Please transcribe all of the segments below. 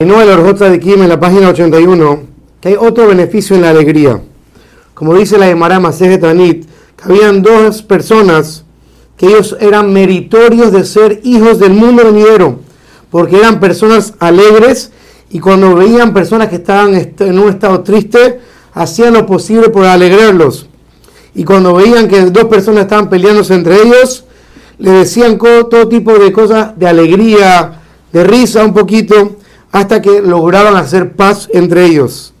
no el de Kim en la página 81 que hay otro beneficio en la alegría. Como dice la Gemara Maseje Tanit, que habían dos personas que ellos eran meritorios de ser hijos del mundo venidero, porque eran personas alegres y cuando veían personas que estaban en un estado triste, hacían lo posible por alegrarlos. Y cuando veían que dos personas estaban peleándose entre ellos, le decían todo tipo de cosas de alegría, de risa un poquito hasta que lograban hacer paz entre ellos.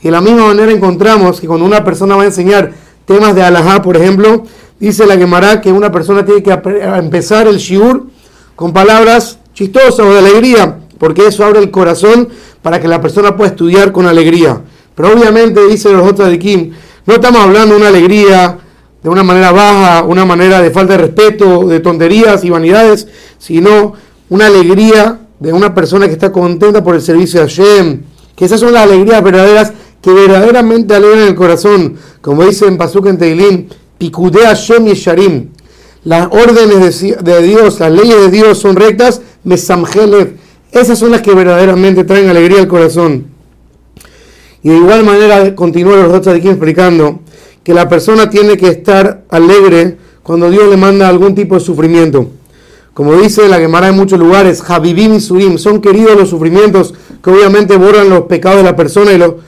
Y de la misma manera encontramos que cuando una persona va a enseñar temas de alajá, por ejemplo, dice la Gemara que una persona tiene que empezar el shiur con palabras chistosas o de alegría, porque eso abre el corazón para que la persona pueda estudiar con alegría. Pero obviamente, dice los otros de Kim, no estamos hablando de una alegría de una manera baja, una manera de falta de respeto, de tonterías y vanidades, sino una alegría de una persona que está contenta por el servicio de Hashem, que esas son las alegrías verdaderas que verdaderamente alegran el corazón, como dice en Pasuk en Teilín, Picude Hashem y Sharim. Las órdenes de Dios, las leyes de Dios son rectas, Mesamhelev. Esas son las que verdaderamente traen alegría al corazón. Y de igual manera, continúa los otros aquí explicando que la persona tiene que estar alegre cuando Dios le manda algún tipo de sufrimiento. Como dice la Gemara en muchos lugares, Habibim y Surim, son queridos los sufrimientos que obviamente borran los pecados de la persona y lo,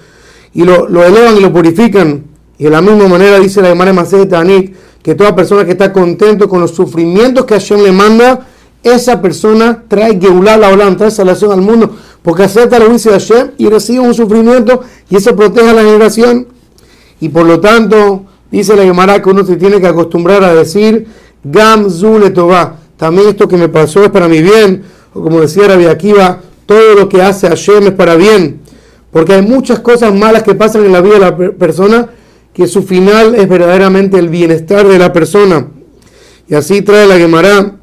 y lo, elevan y lo purifican. Y de la misma manera dice la Gemara de Tanit, que toda persona que está contento con los sufrimientos que Hashem le manda, esa persona trae Geulah la Olam, trae salvación al mundo, porque acepta la juicio de Hashem y recibe un sufrimiento y eso protege a la generación. Y por lo tanto, dice la Gemara que uno se tiene que acostumbrar a decir, Gam Zule también esto que me pasó es para mi bien, o como decía Rabbi Akiva, todo lo que hace Hashem es para bien, porque hay muchas cosas malas que pasan en la vida de la persona que su final es verdaderamente el bienestar de la persona. Y así trae la Gemara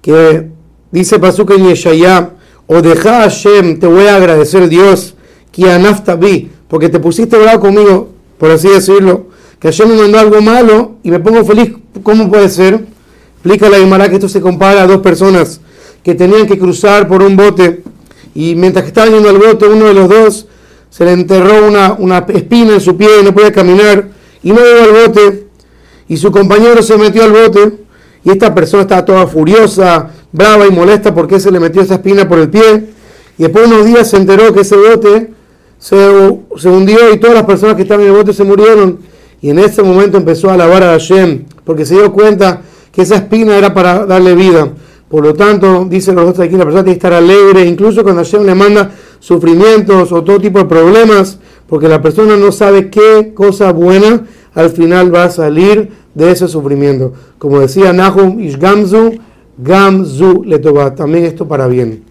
que dice Pasuk en Yeshaya, o deja Hashem, te voy a agradecer Dios, que anaftabi, porque te pusiste bravo conmigo, por así decirlo, que Hashem me mandó algo malo y me pongo feliz, ¿cómo puede ser? Explica la Gemara que esto se compara a dos personas que tenían que cruzar por un bote y mientras que estaban yendo al bote, uno de los dos se le enterró una, una espina en su pie y no podía caminar y no llegó al bote y su compañero se metió al bote y esta persona estaba toda furiosa, brava y molesta porque se le metió esa espina por el pie y después de unos días se enteró que ese bote se, se hundió y todas las personas que estaban en el bote se murieron y en ese momento empezó a alabar a Hashem porque se dio cuenta que esa espina era para darle vida. Por lo tanto, dicen los otros aquí, la persona tiene que estar alegre, incluso cuando Hashem le manda sufrimientos o todo tipo de problemas, porque la persona no sabe qué cosa buena al final va a salir de ese sufrimiento. Como decía Nahum Ishgamzu, Gamzu Letova, también esto para bien.